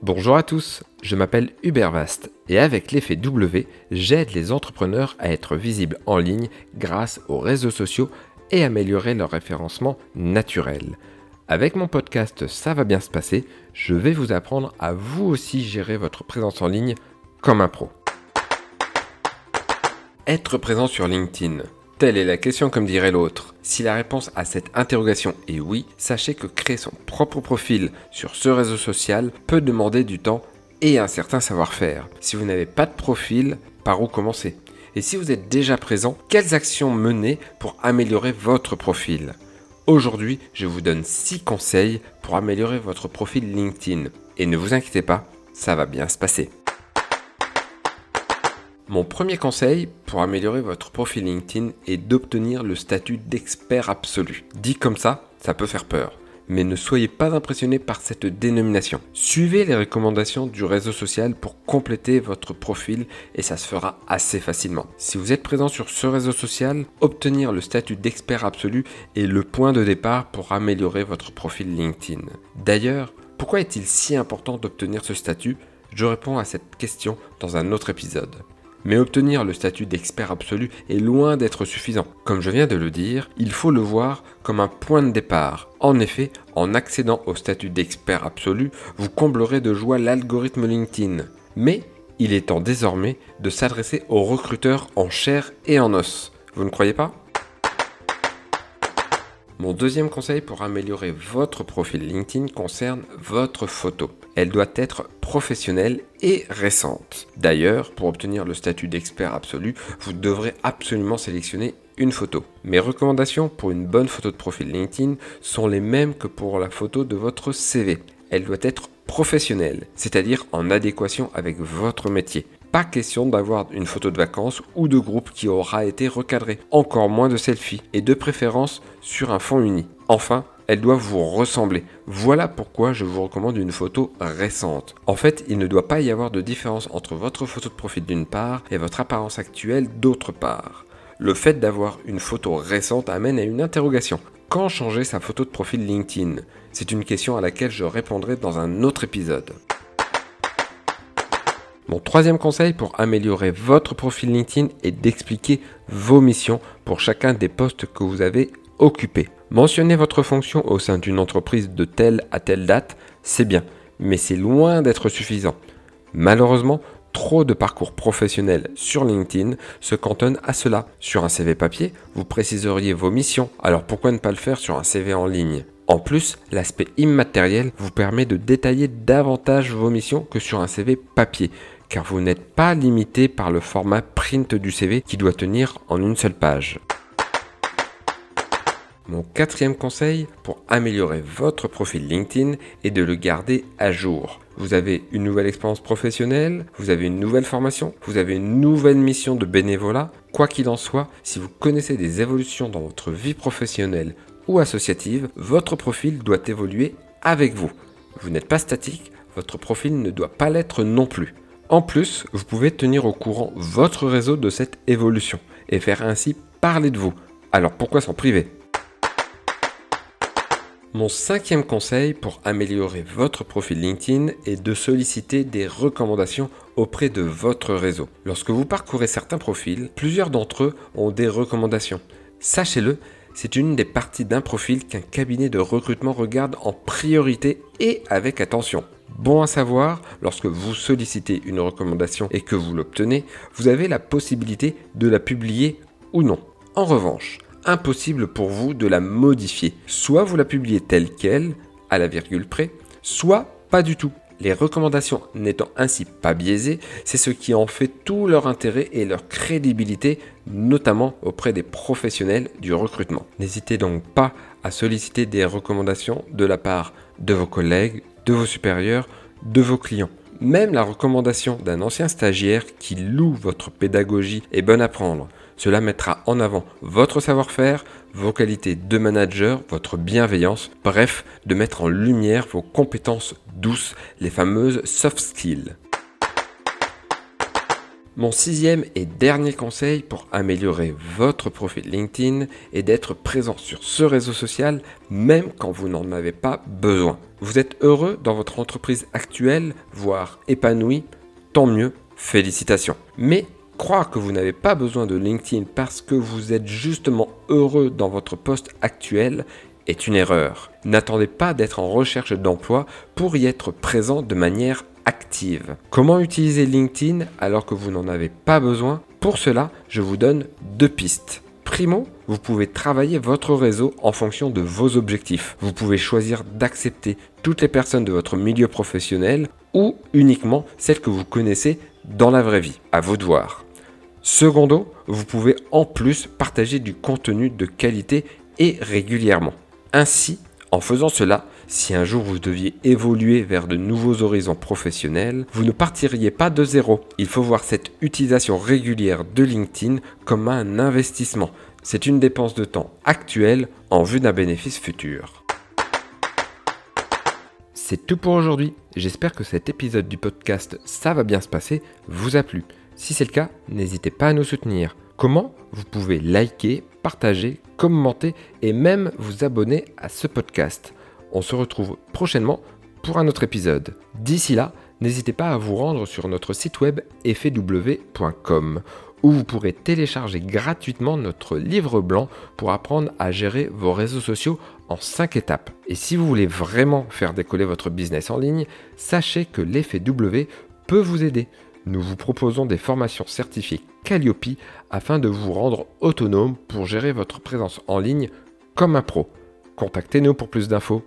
Bonjour à tous, je m'appelle Hubert Vast et avec l'effet W, j'aide les entrepreneurs à être visibles en ligne grâce aux réseaux sociaux et améliorer leur référencement naturel. Avec mon podcast Ça va bien se passer, je vais vous apprendre à vous aussi gérer votre présence en ligne comme un pro. Être présent sur LinkedIn. Telle est la question comme dirait l'autre. Si la réponse à cette interrogation est oui, sachez que créer son propre profil sur ce réseau social peut demander du temps et un certain savoir-faire. Si vous n'avez pas de profil, par où commencer? Et si vous êtes déjà présent, quelles actions mener pour améliorer votre profil? Aujourd'hui, je vous donne 6 conseils pour améliorer votre profil LinkedIn. Et ne vous inquiétez pas, ça va bien se passer. Mon premier conseil pour améliorer votre profil LinkedIn est d'obtenir le statut d'expert absolu. Dit comme ça, ça peut faire peur. Mais ne soyez pas impressionné par cette dénomination. Suivez les recommandations du réseau social pour compléter votre profil et ça se fera assez facilement. Si vous êtes présent sur ce réseau social, obtenir le statut d'expert absolu est le point de départ pour améliorer votre profil LinkedIn. D'ailleurs, pourquoi est-il si important d'obtenir ce statut? Je réponds à cette question dans un autre épisode. Mais obtenir le statut d'expert absolu est loin d'être suffisant. Comme je viens de le dire, il faut le voir comme un point de départ. En effet, en accédant au statut d'expert absolu, vous comblerez de joie l'algorithme LinkedIn. Mais il est temps désormais de s'adresser aux recruteurs en chair et en os. Vous ne croyez pas? Mon deuxième conseil pour améliorer votre profil LinkedIn concerne votre photo. Elle doit être professionnelle et récente. D'ailleurs, pour obtenir le statut d'expert absolu, vous devrez absolument sélectionner une photo. Mes recommandations pour une bonne photo de profil LinkedIn sont les mêmes que pour la photo de votre CV. Elle doit être professionnelle, c'est-à-dire en adéquation avec votre métier. Pas question d'avoir une photo de vacances ou de groupe qui aura été recadrée, encore moins de selfie, et de préférence sur un fond uni. Enfin, elle doit vous ressembler. Voilà pourquoi je vous recommande une photo récente. En fait, il ne doit pas y avoir de différence entre votre photo de profil d'une part et votre apparence actuelle d'autre part. Le fait d'avoir une photo récente amène à une interrogation. Quand changer sa photo de profil LinkedIn? C'est une question à laquelle je répondrai dans un autre épisode. Mon troisième conseil pour améliorer votre profil LinkedIn est d'expliquer vos missions pour chacun des postes que vous avez occupés. Mentionner votre fonction au sein d'une entreprise de telle à telle date, c'est bien, mais c'est loin d'être suffisant. Malheureusement, trop de parcours professionnels sur LinkedIn se cantonnent à cela. Sur un CV papier, vous préciseriez vos missions, alors pourquoi ne pas le faire sur un CV en ligne? En plus, l'aspect immatériel vous permet de détailler davantage vos missions que sur un CV papier, car vous n'êtes pas limité par le format print du CV qui doit tenir en une seule page. Mon quatrième conseil pour améliorer votre profil LinkedIn est de le garder à jour. Vous avez une nouvelle expérience professionnelle, vous avez une nouvelle formation, vous avez une nouvelle mission de bénévolat. Quoi qu'il en soit, si vous connaissez des évolutions dans votre vie professionnelle ou associative, votre profil doit évoluer avec vous. Vous n'êtes pas statique, votre profil ne doit pas l'être non plus. En plus, vous pouvez tenir au courant votre réseau de cette évolution et faire ainsi parler de vous. Alors pourquoi s'en priver? Mon cinquième conseil pour améliorer votre profil LinkedIn est de solliciter des recommandations auprès de votre réseau. Lorsque vous parcourez certains profils, plusieurs d'entre eux ont des recommandations. Sachez-le, c'est une des parties d'un profil qu'un cabinet de recrutement regarde en priorité et avec attention. Bon à savoir, lorsque vous sollicitez une recommandation et que vous l'obtenez, vous avez la possibilité de la publier ou non. En revanche, impossible pour vous de la modifier. Soit vous la publiez telle qu'elle, à la virgule près, soit pas du tout. Les recommandations n'étant ainsi pas biaisées, c'est ce qui en fait tout leur intérêt et leur crédibilité, notamment auprès des professionnels du recrutement. N'hésitez donc pas à solliciter des recommandations de la part de vos collègues, de vos supérieurs, de vos clients. Même la recommandation d'un ancien stagiaire qui loue votre pédagogie est bonne à prendre. Cela mettra en avant votre savoir-faire, vos qualités de manager, votre bienveillance, bref, de mettre en lumière vos compétences douces, les fameuses soft skills. Mon sixième et dernier conseil pour améliorer votre profil LinkedIn est d'être présent sur ce réseau social même quand vous n'en avez pas besoin. Vous êtes heureux dans votre entreprise actuelle, voire épanoui Tant mieux, félicitations. Mais croire que vous n'avez pas besoin de LinkedIn parce que vous êtes justement heureux dans votre poste actuel est une erreur. N'attendez pas d'être en recherche d'emploi pour y être présent de manière active. Comment utiliser LinkedIn alors que vous n'en avez pas besoin? Pour cela, je vous donne deux pistes. Primo, vous pouvez travailler votre réseau en fonction de vos objectifs. Vous pouvez choisir d'accepter toutes les personnes de votre milieu professionnel ou uniquement celles que vous connaissez dans la vraie vie. À vous de voir. Secondo, vous pouvez en plus partager du contenu de qualité et régulièrement. Ainsi, en faisant cela, si un jour vous deviez évoluer vers de nouveaux horizons professionnels, vous ne partiriez pas de zéro. Il faut voir cette utilisation régulière de LinkedIn comme un investissement. C'est une dépense de temps actuelle en vue d'un bénéfice futur. C'est tout pour aujourd'hui. J'espère que cet épisode du podcast Ça va bien se passer vous a plu. Si c'est le cas, n'hésitez pas à nous soutenir. Comment Vous pouvez liker, partager, commenter et même vous abonner à ce podcast. On se retrouve prochainement pour un autre épisode. D'ici là, n'hésitez pas à vous rendre sur notre site web effetw.com où vous pourrez télécharger gratuitement notre livre blanc pour apprendre à gérer vos réseaux sociaux en 5 étapes. Et si vous voulez vraiment faire décoller votre business en ligne, sachez que l'effet W peut vous aider nous vous proposons des formations certifiées Calliope afin de vous rendre autonome pour gérer votre présence en ligne comme un pro. Contactez-nous pour plus d'infos.